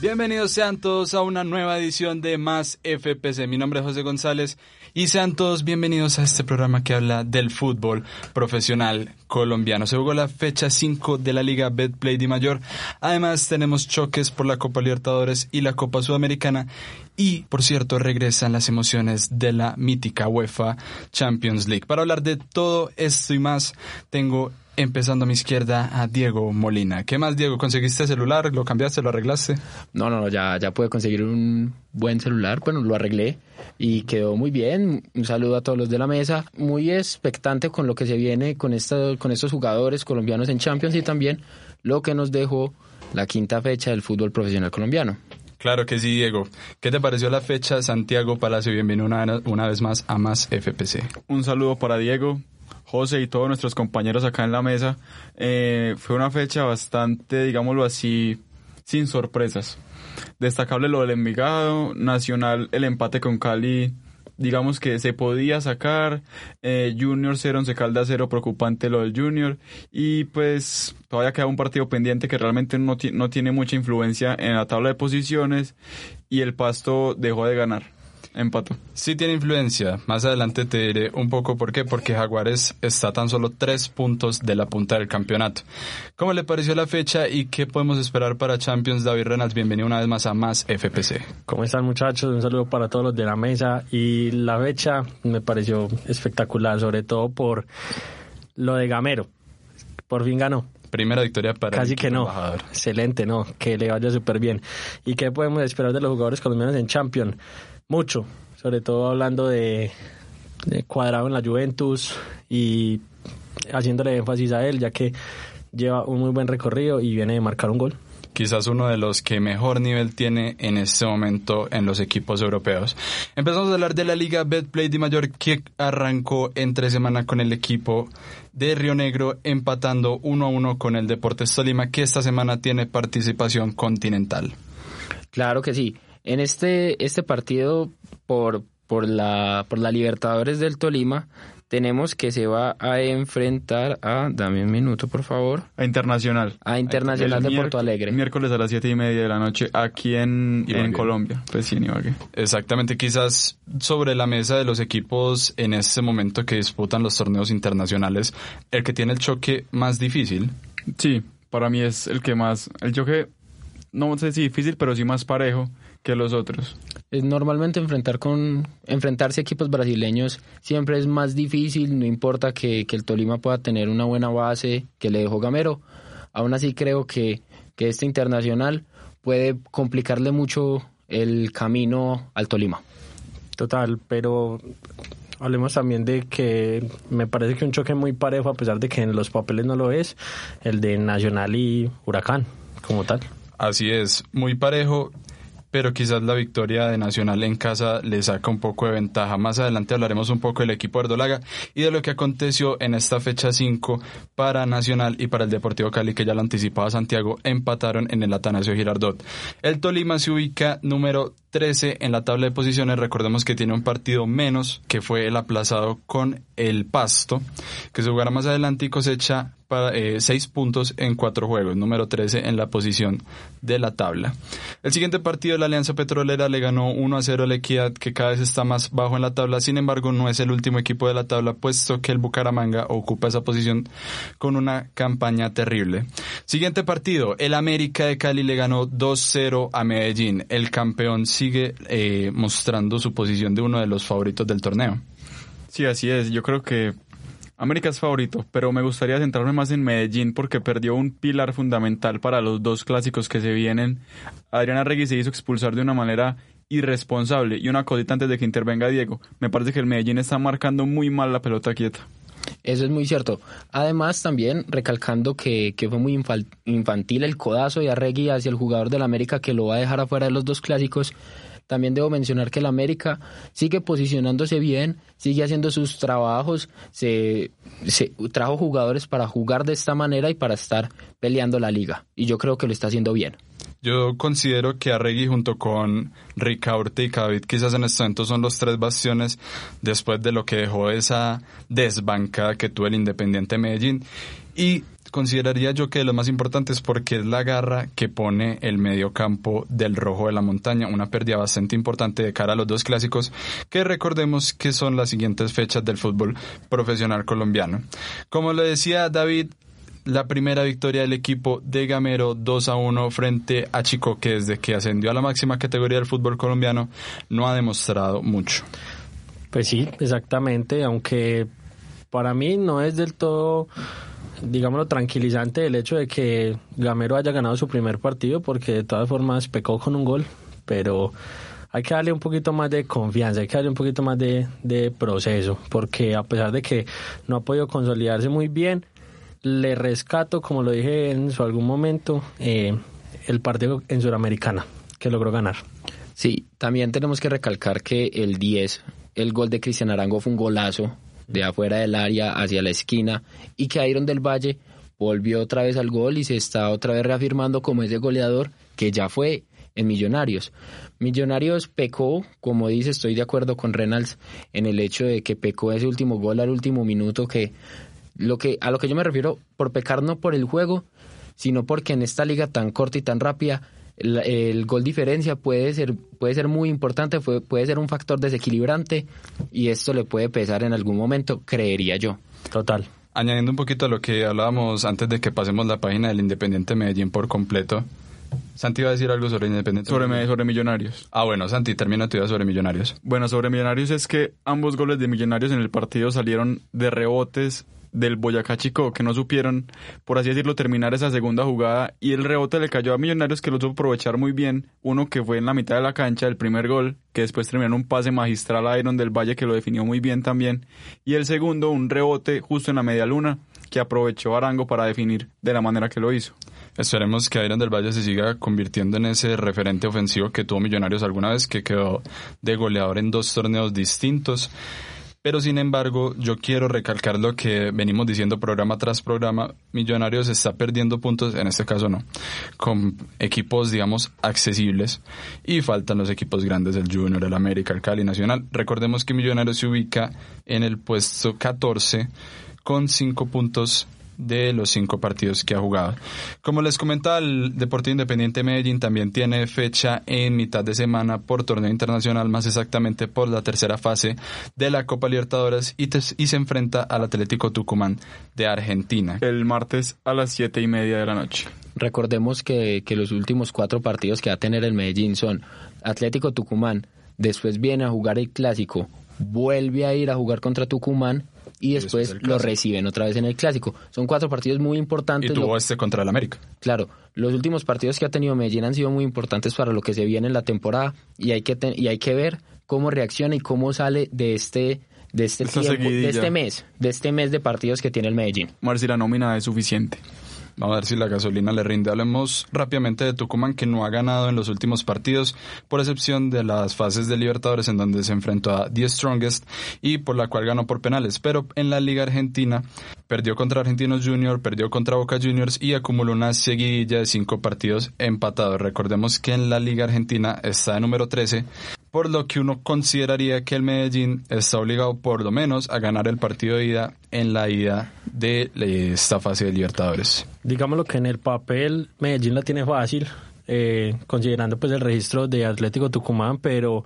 Bienvenidos sean todos a una nueva edición de Más FPC. Mi nombre es José González y sean todos bienvenidos a este programa que habla del fútbol profesional colombiano. Se jugó la fecha 5 de la Liga Betplay de Mayor. Además tenemos choques por la Copa Libertadores y la Copa Sudamericana. Y, por cierto, regresan las emociones de la mítica UEFA Champions League. Para hablar de todo esto y más, tengo empezando a mi izquierda a Diego Molina. ¿Qué más, Diego? ¿Conseguiste celular? ¿Lo cambiaste? ¿Lo arreglaste? No, no, no, ya, ya pude conseguir un buen celular. Bueno, lo arreglé y quedó muy bien. Un saludo a todos los de la mesa. Muy expectante con lo que se viene con, esta, con estos jugadores colombianos en Champions y también lo que nos dejó la quinta fecha del fútbol profesional colombiano. Claro que sí, Diego. ¿Qué te pareció la fecha Santiago Palacio? Bienvenido una, una vez más a Más FPC. Un saludo para Diego. José y todos nuestros compañeros acá en la mesa. Eh, fue una fecha bastante, digámoslo así, sin sorpresas. Destacable lo del Envigado, Nacional el empate con Cali, digamos que se podía sacar, eh, Junior 0, Once Caldas 0, preocupante lo del Junior, y pues todavía queda un partido pendiente que realmente no, no tiene mucha influencia en la tabla de posiciones, y el Pasto dejó de ganar empató. Sí tiene influencia. Más adelante te diré un poco por qué. Porque Jaguares está tan solo tres puntos de la punta del campeonato. ¿Cómo le pareció la fecha y qué podemos esperar para Champions? David Reynolds, bienvenido una vez más a Más FPC. ¿Cómo están muchachos? Un saludo para todos los de la mesa. Y la fecha me pareció espectacular, sobre todo por lo de Gamero. Por fin ganó. Primera victoria para Casi que no. Excelente, no. Que le vaya súper bien. ¿Y qué podemos esperar de los jugadores colombianos en Champions? Mucho, sobre todo hablando de, cuadrado en la Juventus y haciéndole énfasis a él, ya que lleva un muy buen recorrido y viene de marcar un gol quizás uno de los que mejor nivel tiene en este momento en los equipos europeos. Empezamos a hablar de la Liga Betplay de Mayor que arrancó entre semana con el equipo de Río Negro empatando uno a uno con el Deportes Tolima que esta semana tiene participación continental. Claro que sí. En este, este partido por, por, la, por la Libertadores del Tolima, tenemos que se va a enfrentar a, dame un minuto por favor. A Internacional. A Internacional de Porto Alegre. Miércoles a las siete y media de la noche aquí en, en Colombia, pues sí, en Exactamente, quizás sobre la mesa de los equipos en este momento que disputan los torneos internacionales, el que tiene el choque más difícil. Sí, para mí es el que más, el choque, no sé si difícil, pero sí más parejo que los otros. Es normalmente enfrentar con enfrentarse a equipos brasileños siempre es más difícil, no importa que, el Tolima pueda tener una buena base que le dejó Gamero. Aún así creo que, que este internacional puede complicarle mucho el camino al Tolima. Total, pero hablemos también de que me parece que un choque muy parejo, a pesar de que en los papeles no lo es, el de Nacional y Huracán, como tal. Así es, muy parejo pero quizás la victoria de Nacional en casa le saca un poco de ventaja. Más adelante hablaremos un poco del equipo de Erdolaga y de lo que aconteció en esta fecha 5 para Nacional y para el Deportivo Cali, que ya lo anticipaba Santiago, empataron en el Atanasio Girardot. El Tolima se ubica número 13 en la tabla de posiciones. Recordemos que tiene un partido menos, que fue el aplazado con el Pasto, que se jugará más adelante y cosecha para, eh, seis puntos en cuatro juegos, número 13 en la posición de la tabla. El siguiente partido de la Alianza Petrolera le ganó 1 a 0 la Equidad, que cada vez está más bajo en la tabla, sin embargo no es el último equipo de la tabla, puesto que el Bucaramanga ocupa esa posición con una campaña terrible. Siguiente partido, el América de Cali le ganó 2-0 a Medellín. El campeón sigue eh, mostrando su posición de uno de los favoritos del torneo. Sí, así es. Yo creo que América es favorito, pero me gustaría centrarme más en Medellín porque perdió un pilar fundamental para los dos clásicos que se vienen. Adriana Regui se hizo expulsar de una manera irresponsable. Y una cosita antes de que intervenga Diego, me parece que el Medellín está marcando muy mal la pelota quieta. Eso es muy cierto. Además, también recalcando que, que fue muy infantil el codazo de Arregui hacia el jugador del América que lo va a dejar afuera de los dos clásicos. También debo mencionar que el América sigue posicionándose bien, sigue haciendo sus trabajos, se, se, trajo jugadores para jugar de esta manera y para estar peleando la liga. Y yo creo que lo está haciendo bien. Yo considero que Arregui junto con Ricaurte y David quizás en este momento son los tres bastiones después de lo que dejó esa desbancada que tuvo el Independiente Medellín. Y consideraría yo que lo más importante es porque es la garra que pone el medio campo del Rojo de la Montaña, una pérdida bastante importante de cara a los dos clásicos, que recordemos que son las siguientes fechas del fútbol profesional colombiano. Como lo decía David, la primera victoria del equipo de Gamero 2 a 1 frente a Chico, que desde que ascendió a la máxima categoría del fútbol colombiano no ha demostrado mucho. Pues sí, exactamente, aunque para mí no es del todo, digámoslo, tranquilizante el hecho de que Gamero haya ganado su primer partido, porque de todas formas pecó con un gol, pero hay que darle un poquito más de confianza, hay que darle un poquito más de, de proceso, porque a pesar de que no ha podido consolidarse muy bien, le rescato, como lo dije en su algún momento, eh, el partido en Suramericana, que logró ganar. Sí, también tenemos que recalcar que el 10, el gol de Cristian Arango fue un golazo de afuera del área hacia la esquina y que Iron del Valle volvió otra vez al gol y se está otra vez reafirmando como ese goleador que ya fue en Millonarios. Millonarios pecó, como dice, estoy de acuerdo con Reynolds en el hecho de que pecó ese último gol al último minuto que lo que, a lo que yo me refiero, por pecar no por el juego, sino porque en esta liga tan corta y tan rápida, el, gol diferencia puede ser, puede ser muy importante, puede, ser un factor desequilibrante y esto le puede pesar en algún momento, creería yo. Total. Añadiendo un poquito a lo que hablábamos antes de que pasemos la página del Independiente Medellín por completo, Santi iba a decir algo sobre Independiente. Sobre, sobre Millonarios. Ah, bueno, Santi, termina tu idea sobre Millonarios. Bueno, sobre Millonarios es que ambos goles de Millonarios en el partido salieron de rebotes del Boyacá Chico que no supieron, por así decirlo, terminar esa segunda jugada y el rebote le cayó a Millonarios que lo supo aprovechar muy bien. Uno que fue en la mitad de la cancha, el primer gol, que después terminó un pase magistral a Iron del Valle que lo definió muy bien también. Y el segundo, un rebote justo en la media luna que aprovechó Arango para definir de la manera que lo hizo. Esperemos que Iron del Valle se siga convirtiendo en ese referente ofensivo que tuvo Millonarios alguna vez, que quedó de goleador en dos torneos distintos. Pero sin embargo, yo quiero recalcar lo que venimos diciendo programa tras programa. Millonarios está perdiendo puntos, en este caso no, con equipos, digamos, accesibles. Y faltan los equipos grandes del Junior, el América, el Cali Nacional. Recordemos que Millonarios se ubica en el puesto 14 con 5 puntos de los cinco partidos que ha jugado. Como les comentaba, el Deportivo Independiente Medellín también tiene fecha en mitad de semana por torneo internacional, más exactamente por la tercera fase de la Copa Libertadores y, y se enfrenta al Atlético Tucumán de Argentina. El martes a las siete y media de la noche. Recordemos que, que los últimos cuatro partidos que va a tener el Medellín son Atlético Tucumán, después viene a jugar el clásico, vuelve a ir a jugar contra Tucumán y después lo reciben otra vez en el clásico. Son cuatro partidos muy importantes. Y tuvo este contra el América. Claro, los últimos partidos que ha tenido Medellín han sido muy importantes para lo que se viene en la temporada y hay que y hay que ver cómo reacciona y cómo sale de este de este de este mes, de este mes de partidos que tiene el Medellín. A ver si la nómina es suficiente. Vamos a ver si la gasolina le rinde. Hablemos rápidamente de Tucumán, que no ha ganado en los últimos partidos, por excepción de las fases de Libertadores, en donde se enfrentó a The Strongest y por la cual ganó por penales. Pero en la Liga Argentina perdió contra Argentinos Junior, perdió contra Boca Juniors y acumuló una seguidilla de cinco partidos empatados. Recordemos que en la Liga Argentina está de número 13 por lo que uno consideraría que el Medellín está obligado por lo menos a ganar el partido de ida en la ida de esta fase de Libertadores. Digámoslo que en el papel Medellín la tiene fácil, eh, considerando pues el registro de Atlético Tucumán, pero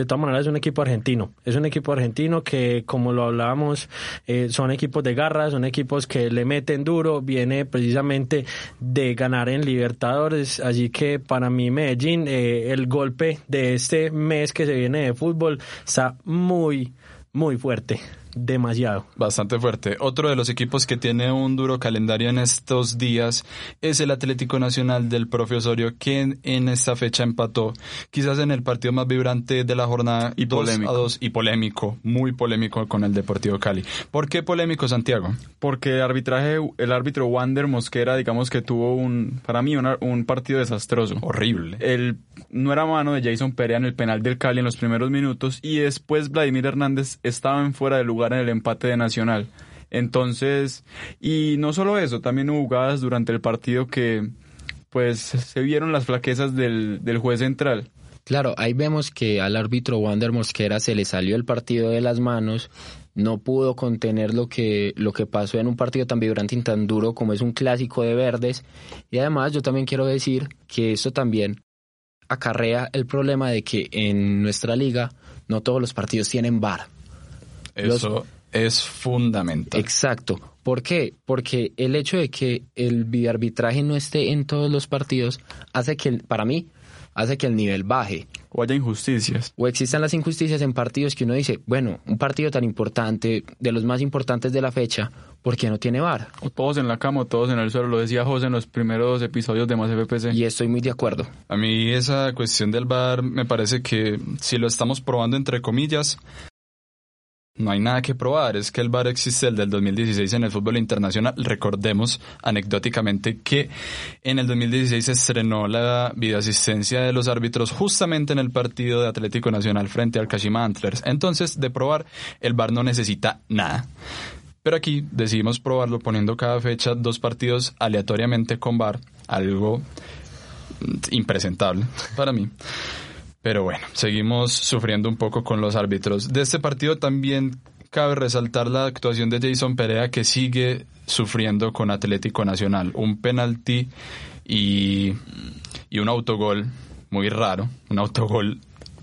de todas maneras es un equipo argentino. Es un equipo argentino que, como lo hablábamos, eh, son equipos de garra, son equipos que le meten duro, viene precisamente de ganar en Libertadores. Así que para mí Medellín, eh, el golpe de este mes que se viene de fútbol está muy muy fuerte, demasiado. Bastante fuerte. Otro de los equipos que tiene un duro calendario en estos días es el Atlético Nacional del Profe Osorio, quien en esta fecha empató, quizás en el partido más vibrante de la jornada, Y 2 polémico. a 2 y polémico, muy polémico con el Deportivo Cali. ¿Por qué polémico, Santiago? Porque el arbitraje, el árbitro Wander Mosquera, digamos que tuvo un, para mí, una- un partido desastroso. Horrible. El, no era mano de Jason Perea en el penal del Cali en los primeros minutos y después Vladimir Hernández estaba en fuera de lugar en el empate de Nacional. Entonces, y no solo eso, también hubo jugadas durante el partido que pues se vieron las flaquezas del, del juez central. Claro, ahí vemos que al árbitro Wander Mosquera se le salió el partido de las manos, no pudo contener lo que, lo que pasó en un partido tan vibrante y tan duro como es un clásico de verdes. Y además yo también quiero decir que esto también acarrea el problema de que en nuestra liga no todos los partidos tienen VAR. Los- Eso es fundamental. Exacto. ¿Por qué? Porque el hecho de que el videoarbitraje no esté en todos los partidos hace que, para mí, hace que el nivel baje. O haya injusticias. O existan las injusticias en partidos que uno dice, bueno, un partido tan importante, de los más importantes de la fecha, ¿por qué no tiene VAR? O todos en la cama o todos en el suelo, lo decía José en los primeros episodios de Más FPC. Y estoy muy de acuerdo. A mí esa cuestión del VAR me parece que si lo estamos probando entre comillas, no hay nada que probar. Es que el VAR existe el del 2016 en el fútbol internacional. Recordemos anecdóticamente que en el 2016 se estrenó la videoasistencia de los árbitros justamente en el partido de Atlético Nacional frente al Kashima Antlers. Entonces, de probar, el VAR no necesita nada. Pero aquí decidimos probarlo poniendo cada fecha dos partidos aleatoriamente con VAR, algo impresentable para mí. Pero bueno, seguimos sufriendo un poco con los árbitros. De este partido también cabe resaltar la actuación de Jason Perea que sigue sufriendo con Atlético Nacional. Un penalti y, y un autogol muy raro. Un autogol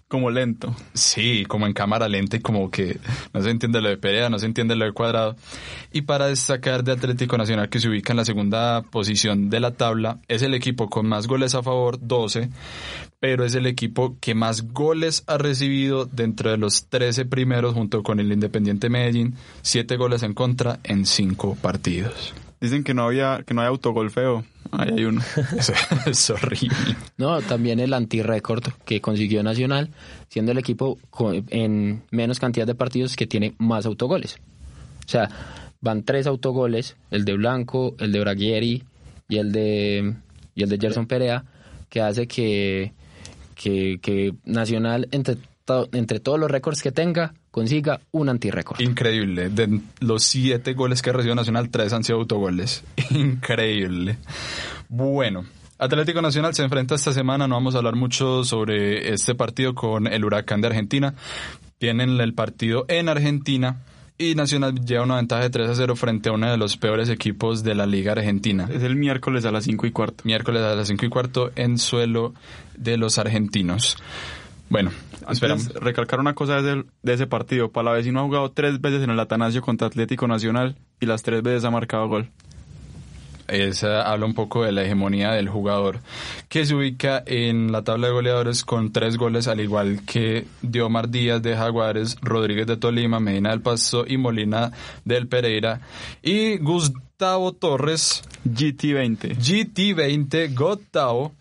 Como lento. Sí, como en cámara lenta y como que no se entiende lo de Perea, no se entiende lo de Cuadrado. Y para destacar de Atlético Nacional que se ubica en la segunda posición de la tabla, es el equipo con más goles a favor, 12, pero es el equipo que más goles ha recibido dentro de los 13 primeros junto con el Independiente Medellín, 7 goles en contra en 5 partidos. Dicen que no había, que no hay autogol feo. Ahí hay uno. Eso es horrible. No, también el anti-récord que consiguió Nacional, siendo el equipo con- en menos cantidad de partidos que tiene más autogoles. O sea, van tres autogoles, el de Blanco, el de Braguieri y el de y el de Gerson Perea, que hace que, que, que Nacional, entre, to- entre todos los récords que tenga, consiga un anti-récord. Increíble. De los siete goles que ha recibido Nacional, tres han sido autogoles. Increíble. Bueno. Atlético Nacional se enfrenta esta semana, no vamos a hablar mucho sobre este partido con el Huracán de Argentina. Tienen el partido en Argentina y Nacional lleva una ventaja de 3 a 0 frente a uno de los peores equipos de la Liga Argentina. Es el miércoles a las 5 y cuarto. Miércoles a las 5 y cuarto en suelo de los argentinos. Bueno, esperamos. Recalcar una cosa de ese, de ese partido. Palavecino ha jugado tres veces en el Atanasio contra Atlético Nacional y las tres veces ha marcado gol. Esa habla un poco de la hegemonía del jugador, que se ubica en la tabla de goleadores con tres goles, al igual que Diomar Díaz de Jaguares, Rodríguez de Tolima, Medina del Paso y Molina del Pereira. Y Gustavo Torres, GT20. GT20, Gustavo,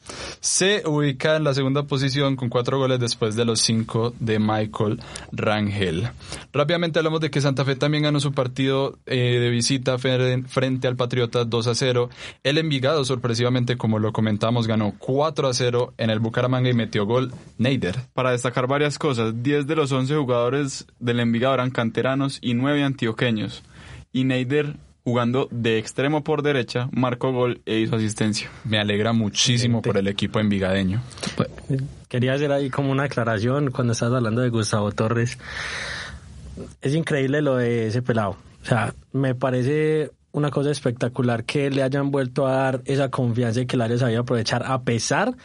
se ubica en la segunda posición con cuatro goles después de los cinco de Michael Rangel. Rápidamente hablamos de que Santa Fe también ganó su partido eh, de visita frente al Patriota 2 a 0. El Envigado, sorpresivamente, como lo comentamos, ganó 4 a 0 en el Bucaramanga y metió gol Neider. Para destacar varias cosas, 10 de los 11 jugadores del Envigado eran canteranos y 9 antioqueños. Y Neider, jugando de extremo por derecha, marcó gol e hizo asistencia. Me alegra muchísimo por el equipo envigadeño. Quería hacer ahí como una aclaración cuando estás hablando de Gustavo Torres. Es increíble lo de ese pelado. O sea, me parece una cosa espectacular que le hayan vuelto a dar esa confianza y que la haya sabido aprovechar a pesar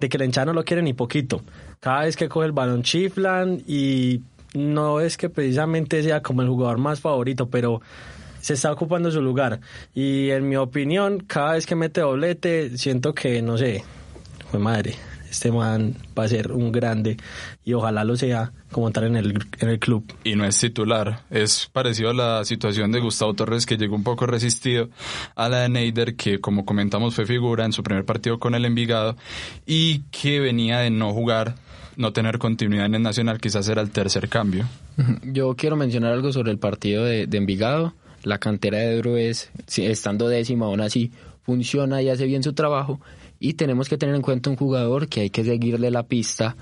de que el hincha no lo quiere ni poquito. Cada vez que coge el balón chiflan y no es que precisamente sea como el jugador más favorito, pero se está ocupando su lugar. Y en mi opinión, cada vez que mete doblete, siento que, no sé, fue madre. este man va a ser un grande y ojalá lo sea como tal en el, en el club. Y no es titular, es parecido a la situación de Gustavo Torres que llegó un poco resistido a la de Neider que como comentamos fue figura en su primer partido con el Envigado y que venía de no jugar no tener continuidad en el Nacional quizás era el tercer cambio. Yo quiero mencionar algo sobre el partido de, de Envigado. La cantera de Ebro es, estando décima aún así, funciona y hace bien su trabajo. Y tenemos que tener en cuenta un jugador que hay que seguirle la pista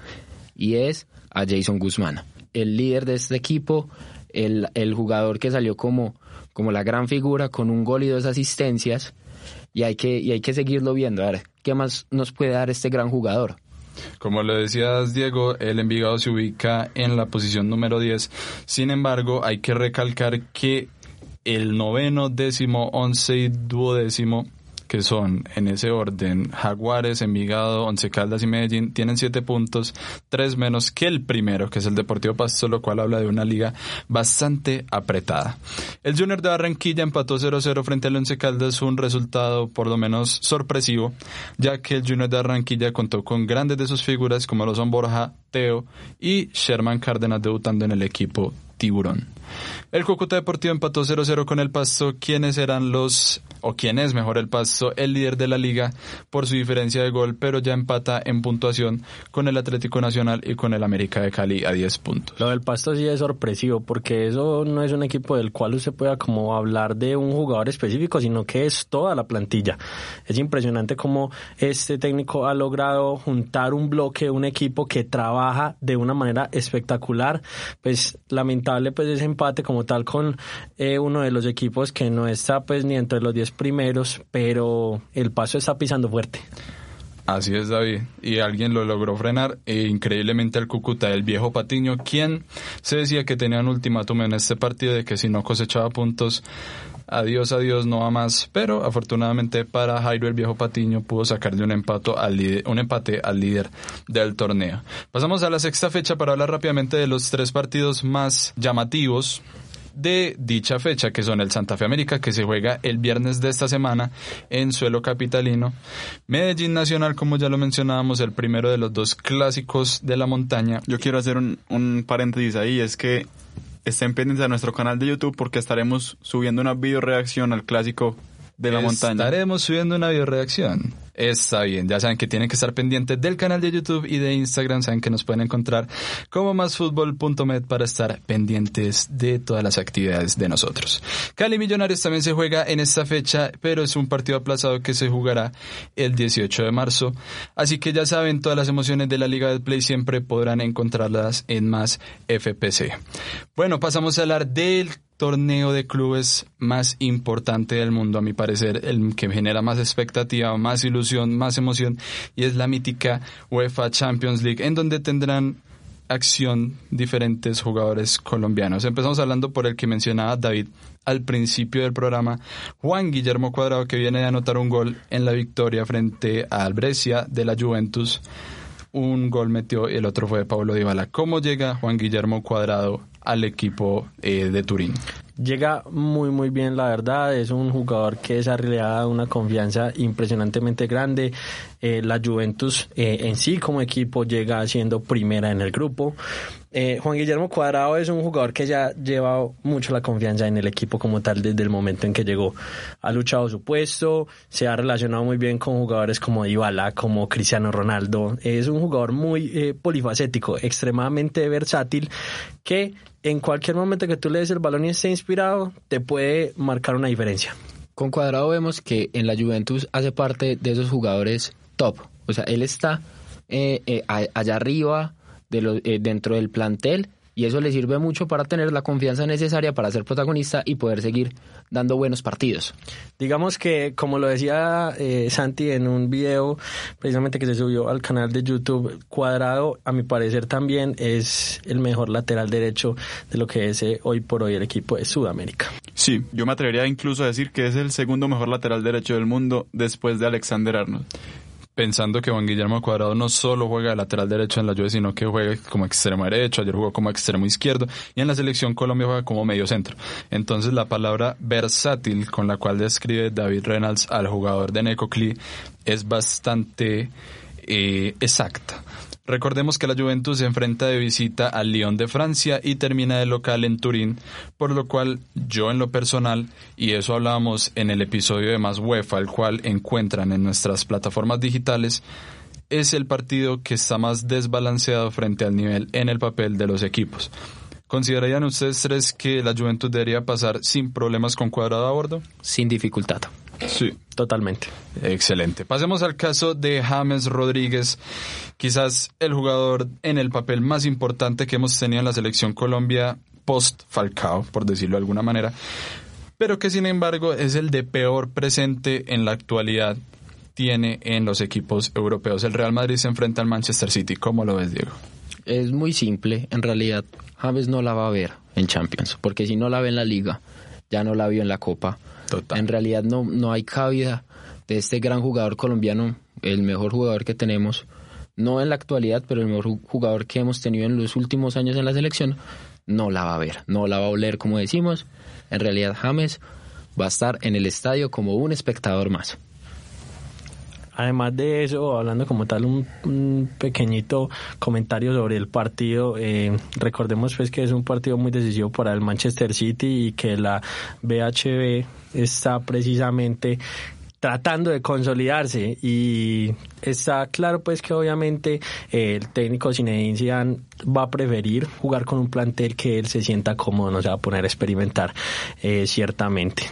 y es a Jason Guzmán, el líder de este equipo, el, el jugador que salió como, como la gran figura con un gol y dos asistencias. Y hay que, y hay que seguirlo viendo. A ver, ¿qué más nos puede dar este gran jugador? Como lo decías, Diego, el Envigado se ubica en la posición número 10. Sin embargo, hay que recalcar que el noveno, décimo, once y duodécimo que son en ese orden Jaguares, Envigado, Once Caldas y Medellín, tienen siete puntos, tres menos que el primero, que es el Deportivo Pasto, lo cual habla de una liga bastante apretada. El Junior de Barranquilla empató 0-0 frente al Once Caldas, un resultado por lo menos sorpresivo, ya que el Junior de Barranquilla contó con grandes de sus figuras como lo son Borja, Teo y Sherman Cárdenas debutando en el equipo Tiburón. El Cúcuta Deportivo empató 0-0 con el Pasto, quienes eran los, o quién es mejor el Pasto, el líder de la liga por su diferencia de gol, pero ya empata en puntuación con el Atlético Nacional y con el América de Cali a 10 puntos. Lo del Pasto sí es sorpresivo, porque eso no es un equipo del cual usted pueda como hablar de un jugador específico, sino que es toda la plantilla. Es impresionante cómo este técnico ha logrado juntar un bloque, un equipo que trabaja de una manera espectacular, pues lamentable pues ese empate como tal con eh, uno de los equipos que no está pues ni entre los 10 primeros, pero el paso está pisando fuerte. Así es, David. Y alguien lo logró frenar e increíblemente al Cúcuta, el viejo Patiño, quien se decía que tenía un ultimátum en este partido de que si no cosechaba puntos, adiós, adiós, no va más. Pero afortunadamente para Jairo, el viejo Patiño, pudo sacarle un, empato al un empate al líder del torneo. Pasamos a la sexta fecha para hablar rápidamente de los tres partidos más llamativos de dicha fecha, que son el Santa Fe América, que se juega el viernes de esta semana en suelo capitalino. Medellín Nacional, como ya lo mencionábamos, el primero de los dos clásicos de la montaña. Yo quiero hacer un, un paréntesis ahí, es que estén pendientes a nuestro canal de YouTube porque estaremos subiendo una video reacción al clásico de la montaña. Estaremos subiendo una video reacción. Está bien, ya saben que tienen que estar pendientes del canal de YouTube y de Instagram, saben que nos pueden encontrar como másfutbol.med para estar pendientes de todas las actividades de nosotros. Cali Millonarios también se juega en esta fecha, pero es un partido aplazado que se jugará el 18 de marzo. Así que ya saben, todas las emociones de la Liga de Play siempre podrán encontrarlas en más FPC. Bueno, pasamos a hablar del torneo de clubes más importante del mundo, a mi parecer, el que genera más expectativa, más ilusión, más emoción, y es la mítica UEFA Champions League, en donde tendrán acción diferentes jugadores colombianos. Empezamos hablando por el que mencionaba David al principio del programa, Juan Guillermo Cuadrado, que viene de anotar un gol en la victoria frente al Brescia de la Juventus. Un gol metió y el otro fue de Pablo Dybala. ¿Cómo llega Juan Guillermo Cuadrado al equipo eh, de Turín. Llega muy muy bien la verdad, es un jugador que desarrolla una confianza impresionantemente grande. Eh, la Juventus eh, en sí como equipo llega siendo primera en el grupo. Eh, Juan Guillermo Cuadrado es un jugador que ya lleva mucho la confianza en el equipo como tal desde el momento en que llegó. Ha luchado su puesto, se ha relacionado muy bien con jugadores como Dybala, como Cristiano Ronaldo. Es un jugador muy eh, polifacético, extremadamente versátil, que en cualquier momento que tú le des el balón y esté inspirado, te puede marcar una diferencia. Con Cuadrado vemos que en la Juventus hace parte de esos jugadores top. O sea, él está eh, eh, allá arriba de lo, eh, dentro del plantel y eso le sirve mucho para tener la confianza necesaria para ser protagonista y poder seguir dando buenos partidos. Digamos que, como lo decía eh, Santi en un video precisamente que se subió al canal de YouTube, Cuadrado, a mi parecer también es el mejor lateral derecho de lo que es eh, hoy por hoy el equipo de Sudamérica. Sí, yo me atrevería incluso a decir que es el segundo mejor lateral derecho del mundo después de Alexander Arnold pensando que Juan Guillermo Cuadrado no solo juega de lateral derecho en la Juve, sino que juega como extremo derecho, ayer jugó como extremo izquierdo y en la selección Colombia juega como medio centro. Entonces la palabra versátil con la cual describe David Reynolds al jugador de Necocli es bastante eh, exacta. Recordemos que la Juventus se enfrenta de visita al Lyon de Francia y termina de local en Turín, por lo cual yo en lo personal, y eso hablábamos en el episodio de Más UEFA, el cual encuentran en nuestras plataformas digitales, es el partido que está más desbalanceado frente al nivel en el papel de los equipos. ¿Considerarían ustedes tres que la Juventus debería pasar sin problemas con cuadrado a bordo? Sin dificultad. Sí. Totalmente. Excelente. Pasemos al caso de James Rodríguez, quizás el jugador en el papel más importante que hemos tenido en la selección Colombia post Falcao, por decirlo de alguna manera, pero que sin embargo es el de peor presente en la actualidad tiene en los equipos europeos. El Real Madrid se enfrenta al Manchester City. ¿Cómo lo ves, Diego? Es muy simple, en realidad James no la va a ver en Champions, porque si no la ve en la liga, ya no la vio en la Copa. Total. En realidad no, no hay cabida de este gran jugador colombiano, el mejor jugador que tenemos, no en la actualidad, pero el mejor ju- jugador que hemos tenido en los últimos años en la selección, no la va a ver, no la va a oler como decimos. En realidad James va a estar en el estadio como un espectador más. Además de eso, hablando como tal un, pequeñito comentario sobre el partido, eh, recordemos pues que es un partido muy decisivo para el Manchester City y que la BHB está precisamente tratando de consolidarse y está claro pues que obviamente eh, el técnico Zinedine Zidane va a preferir jugar con un plantel que él se sienta cómodo, no se va a poner a experimentar eh, ciertamente.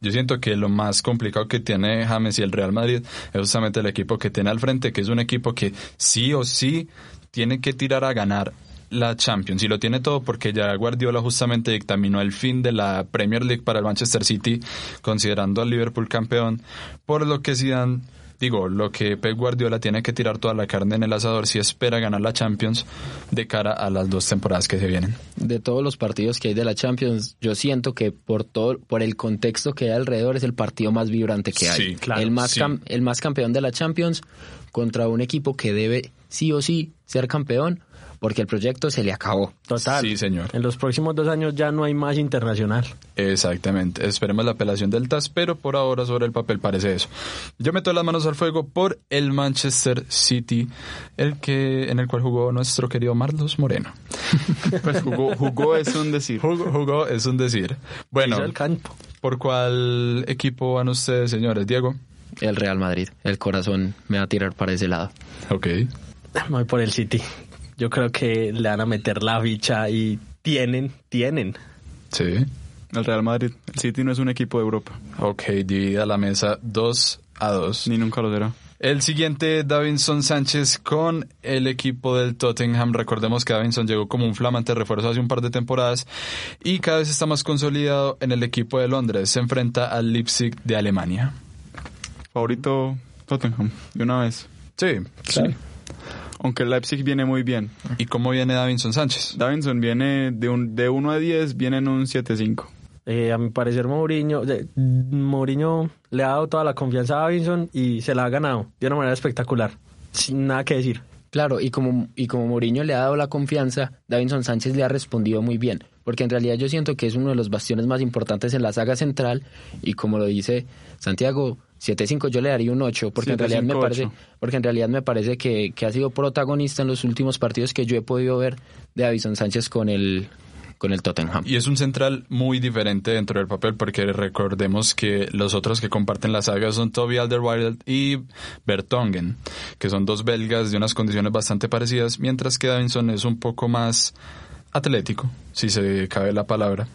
Yo siento que lo más complicado que tiene James y el Real Madrid es justamente el equipo que tiene al frente, que es un equipo que sí o sí tiene que tirar a ganar la Champions. Y lo tiene todo porque ya Guardiola justamente dictaminó el fin de la Premier League para el Manchester City considerando al Liverpool campeón por lo que Zidane digo lo que Pep Guardiola tiene que tirar toda la carne en el asador si espera ganar la Champions de cara a las dos temporadas que se vienen de todos los partidos que hay de la Champions, yo siento que por todo, por el contexto que hay alrededor es el partido más vibrante que hay. Sí, claro, el más sí. cam- el más campeón de la Champions contra un equipo que debe sí o sí ser campeón porque el proyecto se le acabó. Total. Sí, señor. En los próximos dos años ya no hay más internacional. Exactamente. Esperemos la apelación del TAS, pero por ahora sobre el papel parece eso. Yo meto las manos al fuego por el Manchester City, el que en el cual jugó nuestro querido Marlos Moreno. Pues jugó, jugó es un decir. Jugó, jugó es un decir. Bueno, el campo. ¿por cuál equipo van ustedes, señores? Diego. El Real Madrid, el corazón me va a tirar para ese lado. Ok. Voy por el City. Yo creo que le van a meter la ficha y tienen, tienen. Sí. El Real Madrid. El City no es un equipo de Europa. Ok, divida la mesa 2 a 2. Ni nunca lo será. El siguiente, Davinson Sánchez con el equipo del Tottenham. Recordemos que Davinson llegó como un flamante refuerzo hace un par de temporadas y cada vez está más consolidado en el equipo de Londres. Se enfrenta al Leipzig de Alemania. Favorito Tottenham, de una vez. Sí, sí. Aunque el Leipzig viene muy bien. ¿Y cómo viene Davinson Sánchez? Davinson viene de, un, de 1 a 10, viene en un 7-5. Eh, a mi parecer, Mourinho, Mourinho le ha dado toda la confianza a Davinson y se la ha ganado de una manera espectacular. Sin nada que decir. Claro, y como, y como Mourinho le ha dado la confianza, Davinson Sánchez le ha respondido muy bien, porque en realidad yo siento que es uno de los bastiones más importantes en la saga central, y como lo dice Santiago, 7-5 yo le daría un 8, porque en realidad me 7-5-8. parece, porque en realidad me parece que, que ha sido protagonista en los últimos partidos que yo he podido ver de Davison Sánchez con el, con el Tottenham. Y es un central muy diferente dentro del papel porque recordemos que los otros que comparten la saga son Toby Alderweireld y Bertongen, que son dos belgas de unas condiciones bastante parecidas, mientras que Davinson es un poco más atlético, si se cabe la palabra.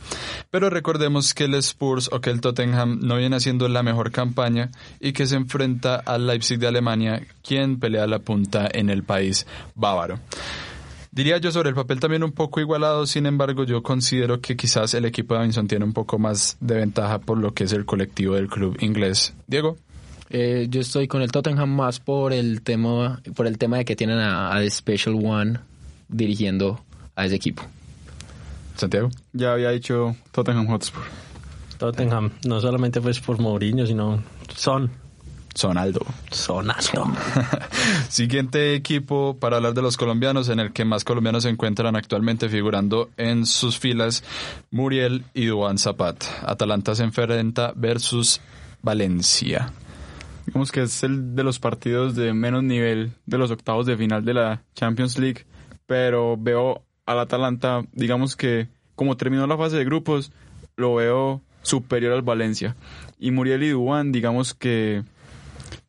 Pero recordemos que el Spurs o que el Tottenham no viene haciendo la mejor campaña y que se enfrenta al Leipzig de Alemania, quien pelea la punta en el país bávaro. Diría yo sobre el papel también un poco igualado, sin embargo yo considero que quizás el equipo de Davinson tiene un poco más de ventaja por lo que es el colectivo del club inglés. Diego. Eh, yo estoy con el Tottenham más por el tema, por el tema de que tienen a, Special One dirigiendo a ese equipo. Santiago. Ya había dicho Tottenham Hotspur. Tottenham, no solamente pues por Mourinho, sino son, Sonaldo. sonazo. Siguiente equipo para hablar de los colombianos, en el que más colombianos se encuentran actualmente figurando en sus filas, Muriel y Duan Zapat. Atalanta se enfrenta versus Valencia. Digamos que es el de los partidos de menos nivel de los octavos de final de la Champions League, pero veo al Atalanta, digamos que como terminó la fase de grupos, lo veo superior al Valencia. Y Muriel y Duan, digamos que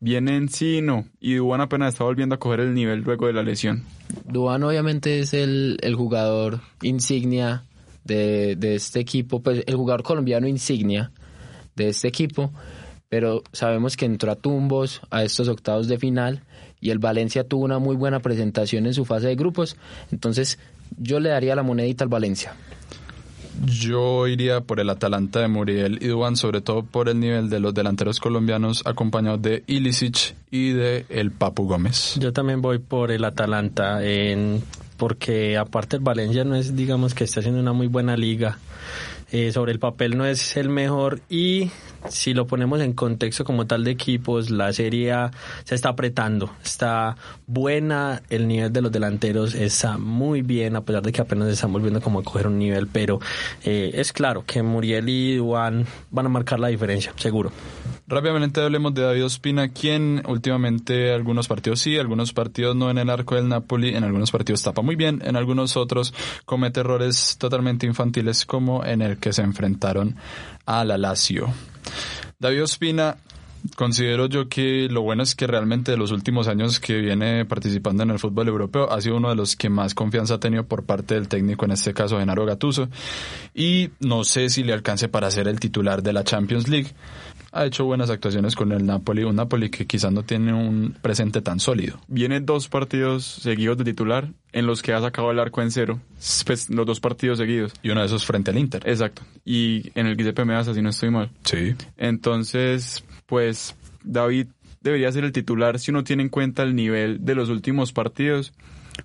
vienen sí y no. Y Duan apenas está volviendo a coger el nivel luego de la lesión. Duan obviamente es el, el jugador insignia de, de, este equipo, pues el jugador colombiano insignia de este equipo, pero sabemos que entró a tumbos a estos octavos de final y el Valencia tuvo una muy buena presentación en su fase de grupos, entonces yo le daría la monedita al Valencia. Yo iría por el Atalanta de Muriel y Duan, sobre todo por el nivel de los delanteros colombianos, acompañados de Ilicic y de el Papu Gómez. Yo también voy por el Atalanta, en, porque aparte el Valencia no es, digamos, que está haciendo una muy buena liga. Eh, sobre el papel no es el mejor y si lo ponemos en contexto como tal de equipos, la serie se está apretando, está buena, el nivel de los delanteros está muy bien, a pesar de que apenas están volviendo como coger un nivel, pero eh, es claro que Muriel y Juan van a marcar la diferencia, seguro. Rápidamente hablemos de David Ospina, quien últimamente algunos partidos sí, algunos partidos no en el arco del Napoli, en algunos partidos tapa muy bien, en algunos otros comete errores totalmente infantiles como en el que se enfrentaron a la Lazio. David Ospina considero yo que lo bueno es que realmente de los últimos años que viene participando en el fútbol europeo ha sido uno de los que más confianza ha tenido por parte del técnico, en este caso Genaro Gattuso, y no sé si le alcance para ser el titular de la Champions League. Ha hecho buenas actuaciones con el Napoli, un Napoli que quizás no tiene un presente tan sólido. Viene dos partidos seguidos de titular en los que ha sacado el arco en cero, pues los dos partidos seguidos. Y uno de esos frente al Inter. Exacto. Y en el Giuseppe Meazza, si no estoy mal. Sí. Entonces, pues David debería ser el titular si uno tiene en cuenta el nivel de los últimos partidos.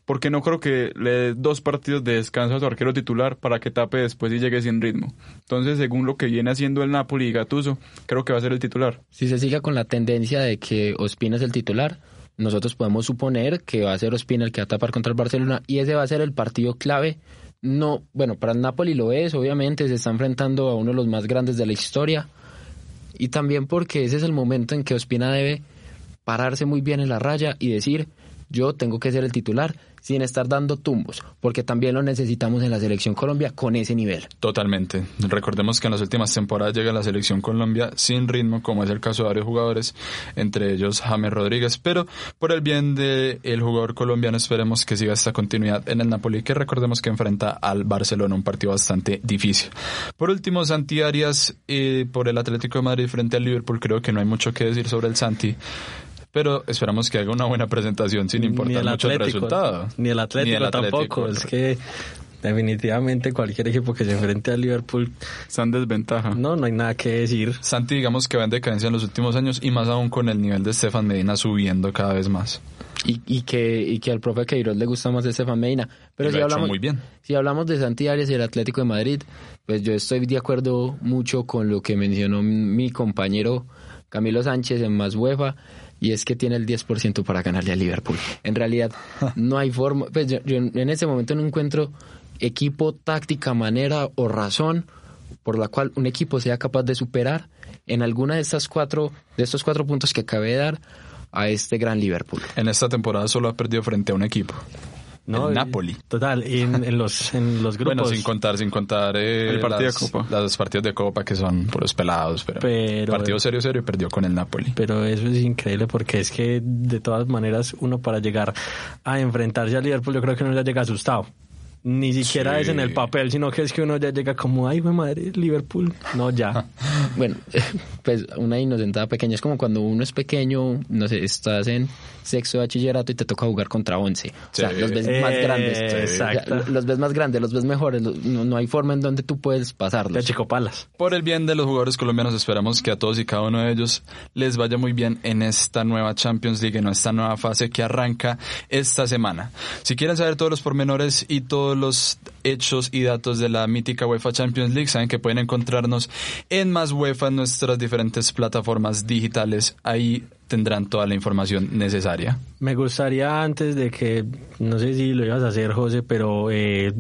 Porque no creo que le dé dos partidos de descanso a su arquero titular para que tape después y llegue sin ritmo. Entonces, según lo que viene haciendo el Napoli y Gattuso, creo que va a ser el titular. Si se sigue con la tendencia de que Ospina es el titular, nosotros podemos suponer que va a ser Ospina el que va a tapar contra el Barcelona y ese va a ser el partido clave. No, bueno, para el Napoli lo es, obviamente, se está enfrentando a uno de los más grandes de la historia y también porque ese es el momento en que Ospina debe pararse muy bien en la raya y decir, yo tengo que ser el titular sin estar dando tumbos, porque también lo necesitamos en la selección Colombia con ese nivel. Totalmente. Recordemos que en las últimas temporadas llega la selección Colombia sin ritmo, como es el caso de varios jugadores, entre ellos James Rodríguez, pero por el bien del el jugador colombiano esperemos que siga esta continuidad en el Napoli, que recordemos que enfrenta al Barcelona, un partido bastante difícil. Por último, Santi Arias eh, por el Atlético de Madrid frente al Liverpool, creo que no hay mucho que decir sobre el Santi pero esperamos que haga una buena presentación sin importar el mucho Atlético, el resultado. Ni el Atlético, Ni el Atlético, tampoco, es que definitivamente cualquier equipo que se enfrente al Liverpool Está en desventaja. no no hay nada que decir. Santi, digamos que va en decadencia en los últimos años y más aún con el nivel de Stefan Medina subiendo cada vez más. Y, y que, y que al profe Queiroz le gusta más Estefan Medina. Pero Y si hablamos, muy bien. si hablamos de Santi Arias y el Atlético de Madrid, pues yo estoy de acuerdo mucho con lo que mencionó mi compañero Camilo Sánchez en Más UEFA, y es que tiene el 10% para ganarle a Liverpool. En realidad, no hay forma, pues yo, yo en ese momento no encuentro equipo, táctica, manera o razón por la cual un equipo sea capaz de superar en alguna de estas cuatro, de estos cuatro puntos que acabé de dar a este gran Liverpool. En esta temporada solo ha perdido frente a un equipo. No, el Napoli. Total, y en, en los, en los grupos. Bueno, sin contar, sin contar eh, El partido las, de Copa. las partidos de Copa que son puros pelados, pero, Pero- partido serio serio y perdió con el Napoli. Pero eso es increíble porque es que de todas maneras uno para llegar a enfrentarse a Liverpool yo creo que uno ya llega asustado. Ni siquiera Sí. es en el papel, sino que es que uno ya llega como, ay, mi madre, Liverpool. No, ya. Bueno, pues una inocentada pequeña es como cuando uno es pequeño, no sé, estás en sexto de bachillerato y te toca jugar contra once. O sea, Sí. los ves más Eh, grandes. exacto. O sea, los ves más grandes, los ves mejores. los- no, no hay forma en donde tú puedes De pasarlos. Chico Palas. Por el bien de los jugadores colombianos esperamos que a todos y cada uno de ellos les vaya muy bien en esta nueva Champions League, en esta nueva fase que arranca esta semana. Si quieren saber todos los pormenores y todos los hechos y datos de la mítica UEFA Champions League, saben que pueden encontrarnos en Más UEFA en nuestras diferentes plataformas digitales. Ahí tendrán toda la información necesaria. Me gustaría antes de que, no sé si lo ibas a hacer, José, pero eh,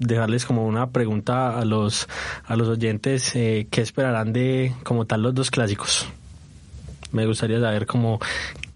dejarles como una pregunta a los, a los oyentes, eh, ¿qué esperarán de como tal los dos clásicos? Me gustaría saber cómo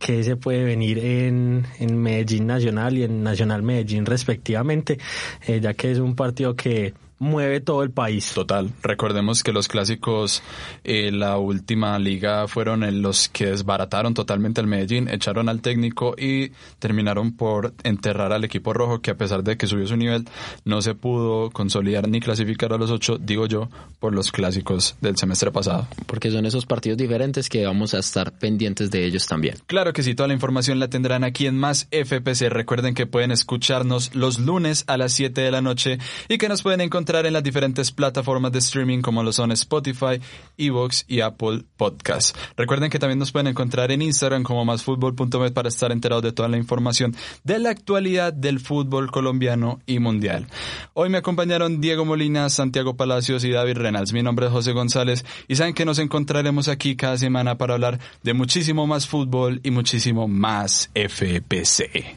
qué se puede venir en, en Medellín Nacional y en Nacional Medellín respectivamente, eh, ya que es un partido que mueve todo el país. Total. Recordemos que los clásicos, eh, la última liga fueron en los que desbarataron totalmente al Medellín, echaron al técnico y terminaron por enterrar al equipo rojo que a pesar de que subió su nivel, no se pudo consolidar ni clasificar a los ocho, digo yo, por los clásicos del semestre pasado. Porque son esos partidos diferentes que vamos a estar pendientes de ellos también. Claro que sí, toda la información la tendrán aquí en Más FPC. Recuerden que pueden escucharnos los lunes a las 7 de la noche y que nos pueden encontrar en las diferentes plataformas de streaming como lo son Spotify, Evox y Apple Podcasts. Recuerden que también nos pueden encontrar en Instagram como másfutbol.met para estar enterados de toda la información de la actualidad del fútbol colombiano y mundial. Hoy me acompañaron Diego Molina, Santiago Palacios y David Reynolds. Mi nombre es José González y saben que nos encontraremos aquí cada semana para hablar de muchísimo más fútbol y muchísimo más FPC.